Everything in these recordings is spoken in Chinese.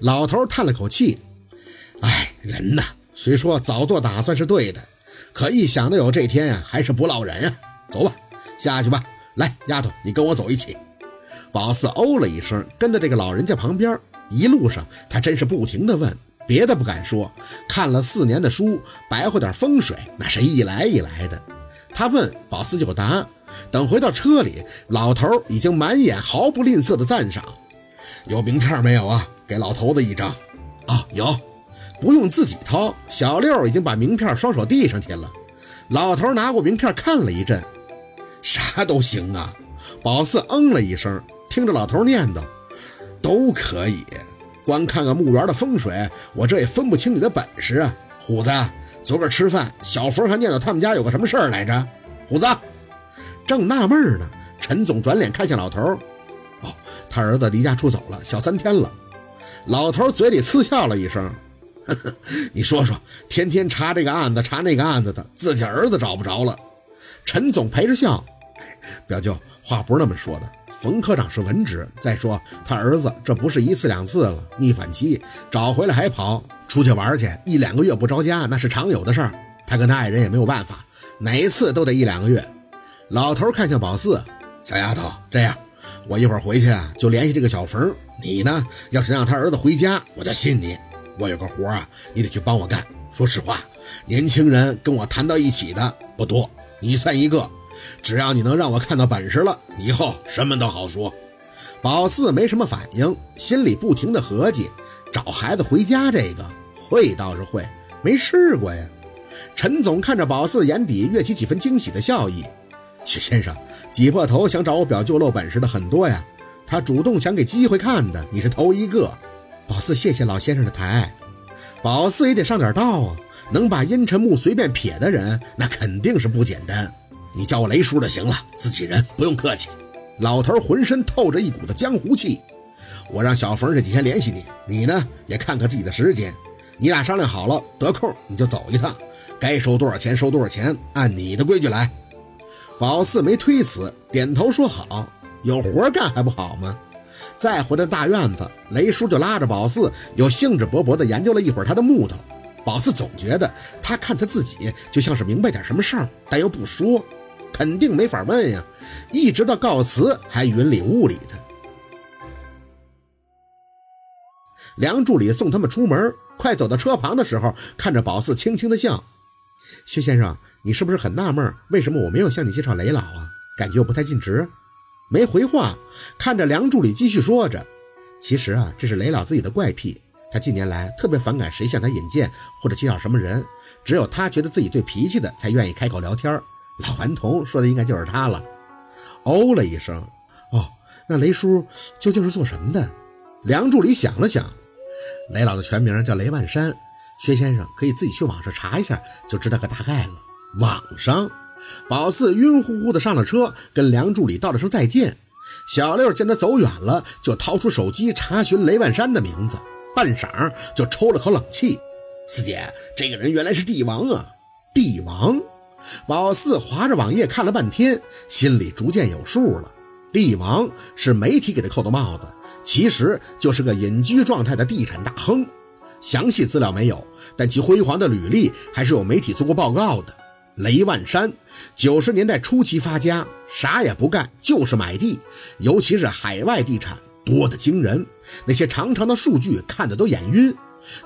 老头叹了口气：“哎，人呐，虽说早做打算是对的，可一想到有这天呀，还是不落忍啊。走吧，下去吧。来，丫头，你跟我走一起。”宝四哦了一声，跟在这个老人家旁边。一路上，他真是不停地问，别的不敢说，看了四年的书，白话点风水，那是一来一来的。他问宝四就答。等回到车里，老头已经满眼毫不吝啬的赞赏。有名片没有啊？给老头子一张。啊，有，不用自己掏。小六已经把名片双手递上去了。老头拿过名片看了一阵，啥都行啊。宝四嗯了一声。听着老头念叨，都可以。光看看墓园的风水，我这也分不清你的本事啊。虎子，昨个吃饭，小冯还念叨他们家有个什么事儿来着？虎子正纳闷呢，陈总转脸看向老头，哦，他儿子离家出走了，小三天了。老头嘴里嗤笑了一声，呵呵，你说说，天天查这个案子，查那个案子的，自己儿子找不着了。陈总陪着笑，表舅，话不是那么说的。冯科长是文职，再说他儿子这不是一次两次了，逆反期找回来还跑出去玩去，一两个月不着家那是常有的事儿。他跟他爱人也没有办法，哪一次都得一两个月。老头看向宝四，小丫头，这样，我一会儿回去啊就联系这个小冯，你呢要是让他儿子回家，我就信你。我有个活啊，你得去帮我干。说实话，年轻人跟我谈到一起的不多，你算一个。只要你能让我看到本事了，以后什么都好说。宝四没什么反应，心里不停的合计：找孩子回家这个会倒是会，没试过呀。陈总看着宝四，眼底跃起几分惊喜的笑意。许先生挤破头想找我表舅露本事的很多呀，他主动想给机会看的，你是头一个。宝四谢谢老先生的抬爱宝四也得上点道啊，能把阴沉木随便撇的人，那肯定是不简单。你叫我雷叔就行了，自己人不用客气。老头浑身透着一股子江湖气。我让小冯这几天联系你，你呢也看看自己的时间。你俩商量好了，得空你就走一趟，该收多少钱收多少钱，按你的规矩来。宝四没推辞，点头说好。有活干还不好吗？再回到大院子，雷叔就拉着宝四，有兴致勃勃地研究了一会儿他的木头。宝四总觉得他看他自己就像是明白点什么事儿，但又不说。肯定没法问呀，一直到告辞还云里雾里的。梁助理送他们出门，快走到车旁的时候，看着宝四轻轻的笑：“薛先生，你是不是很纳闷，为什么我没有向你介绍雷老啊？感觉我不太尽职？”没回话，看着梁助理继续说着：“其实啊，这是雷老自己的怪癖，他近年来特别反感谁向他引荐或者介绍什么人，只有他觉得自己对脾气的才愿意开口聊天。”老顽童说的应该就是他了，哦了一声。哦，那雷叔究竟是做什么的？梁助理想了想，雷老的全名叫雷万山，薛先生可以自己去网上查一下，就知道个大概了。网上，宝四晕乎乎的上了车，跟梁助理道了声再见。小六见他走远了，就掏出手机查询雷万山的名字，半晌就抽了口冷气。四姐，这个人原来是帝王啊！帝王。宝四划着网页看了半天，心里逐渐有数了。帝王是媒体给他扣的帽子，其实就是个隐居状态的地产大亨。详细资料没有，但其辉煌的履历还是有媒体做过报告的。雷万山九十年代初期发家，啥也不干，就是买地，尤其是海外地产多得惊人，那些长长的数据看得都眼晕。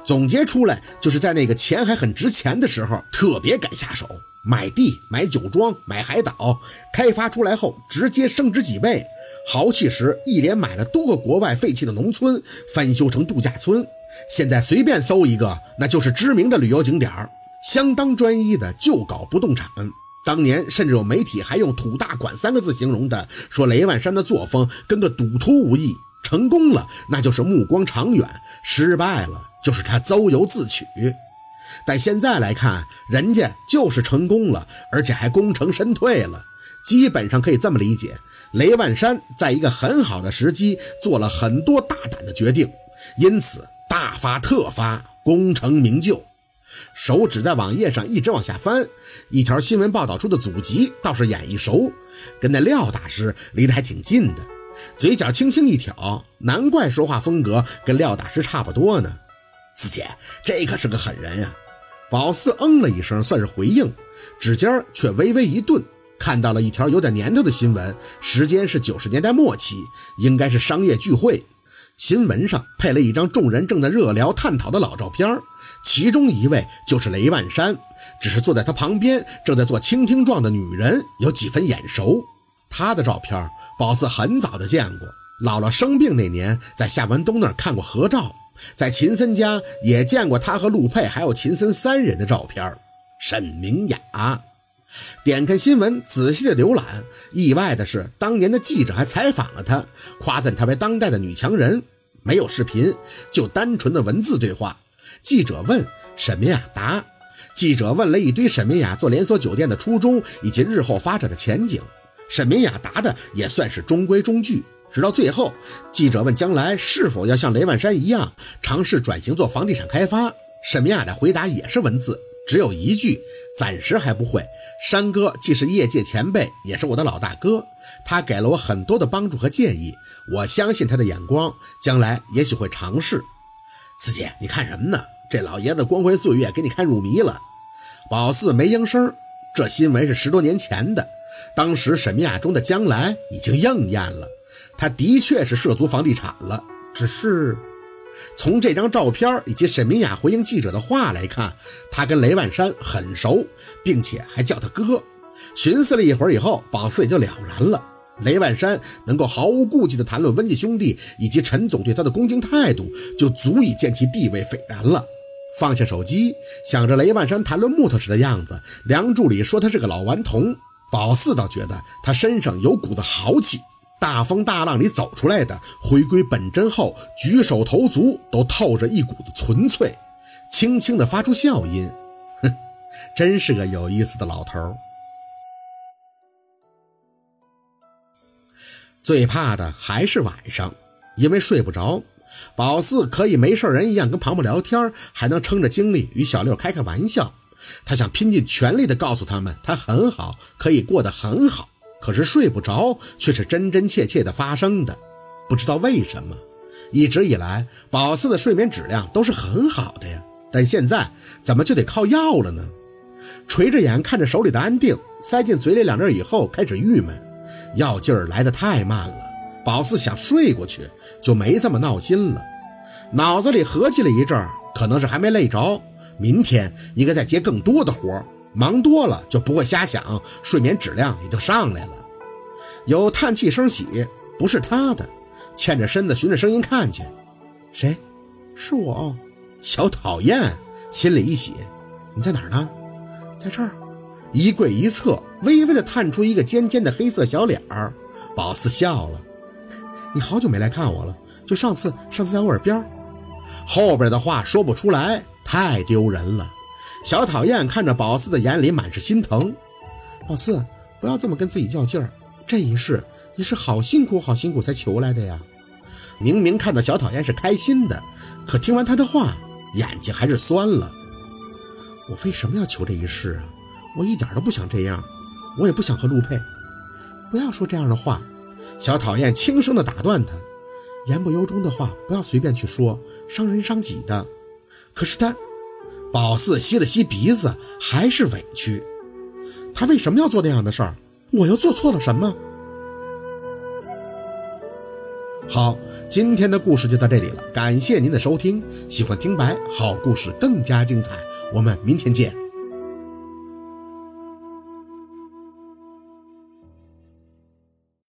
总结出来就是在那个钱还很值钱的时候，特别敢下手。买地、买酒庄、买海岛，开发出来后直接升值几倍。豪气时一连买了多个国外废弃的农村，翻修成度假村。现在随便搜一个，那就是知名的旅游景点儿。相当专一的就搞不动产。当年甚至有媒体还用“土大款”三个字形容的，说雷万山的作风跟个赌徒无异。成功了，那就是目光长远；失败了，就是他咎由自取。但现在来看，人家就是成功了，而且还功成身退了。基本上可以这么理解：雷万山在一个很好的时机做了很多大胆的决定，因此大发特发，功成名就。手指在网页上一直往下翻，一条新闻报道出的祖籍倒是眼一熟，跟那廖大师离得还挺近的。嘴角轻轻一挑，难怪说话风格跟廖大师差不多呢。四姐，这可是个狠人呀！宝四嗯了一声，算是回应，指尖却微微一顿，看到了一条有点年头的新闻，时间是九十年代末期，应该是商业聚会。新闻上配了一张众人正在热聊探讨的老照片，其中一位就是雷万山，只是坐在他旁边正在做倾听状的女人有几分眼熟。他的照片，宝四很早就见过，姥姥生病那年在夏文东那儿看过合照，在秦森家也见过他和陆佩还有秦森三人的照片。沈明雅。点开新闻，仔细的浏览，意外的是，当年的记者还采访了她，夸赞她为当代的女强人。没有视频，就单纯的文字对话。记者问沈明雅答，记者问了一堆沈明雅做连锁酒店的初衷以及日后发展的前景。沈明雅答的也算是中规中矩。直到最后，记者问将来是否要像雷万山一样尝试转型做房地产开发，沈明雅的回答也是文字。只有一句，暂时还不会。山哥既是业界前辈，也是我的老大哥，他给了我很多的帮助和建议，我相信他的眼光，将来也许会尝试。四姐，你看什么呢？这老爷子光辉岁月给你看入迷了。宝四没应声。这新闻是十多年前的，当时沈明亚中的将来已经应验了，他的确是涉足房地产了，只是。从这张照片以及沈明雅回应记者的话来看，他跟雷万山很熟，并且还叫他哥。寻思了一会儿以后，宝四也就了然了。雷万山能够毫无顾忌地谈论温家兄弟以及陈总对他的恭敬态度，就足以见其地位斐然了。放下手机，想着雷万山谈论木头时的样子，梁助理说他是个老顽童，宝四倒觉得他身上有股子豪气。大风大浪里走出来的，回归本真后，举手投足都透着一股子纯粹，轻轻地发出笑音，哼，真是个有意思的老头。最怕的还是晚上，因为睡不着，宝四可以没事人一样跟庞博聊天，还能撑着精力与小六开开玩笑。他想拼尽全力地告诉他们，他很好，可以过得很好。可是睡不着，却是真真切切的发生的。不知道为什么，一直以来宝四的睡眠质量都是很好的呀，但现在怎么就得靠药了呢？垂着眼看着手里的安定，塞进嘴里两粒以后，开始郁闷。药劲儿来得太慢了，宝四想睡过去就没这么闹心了。脑子里合计了一阵儿，可能是还没累着，明天应该再接更多的活儿。忙多了就不会瞎想，睡眠质量也就上来了。有叹气声起，不是他的，欠着身子循着声音看去，谁？是我，小讨厌。心里一喜，你在哪儿呢？在这儿。一跪一侧，微微的探出一个尖尖的黑色小脸儿。宝四笑了，你好久没来看我了，就上次，上次在我耳边。后边的话说不出来，太丢人了。小讨厌看着宝四的眼里满是心疼，宝四不要这么跟自己较劲儿，这一世你是好辛苦好辛苦才求来的呀。明明看到小讨厌是开心的，可听完他的话，眼睛还是酸了。我为什么要求这一世啊？我一点都不想这样，我也不想和陆佩。不要说这样的话，小讨厌轻声的打断他，言不由衷的话不要随便去说，伤人伤己的。可是他。宝四吸了吸鼻子，还是委屈。他为什么要做那样的事儿？我又做错了什么？好，今天的故事就到这里了，感谢您的收听。喜欢听白好故事更加精彩，我们明天见。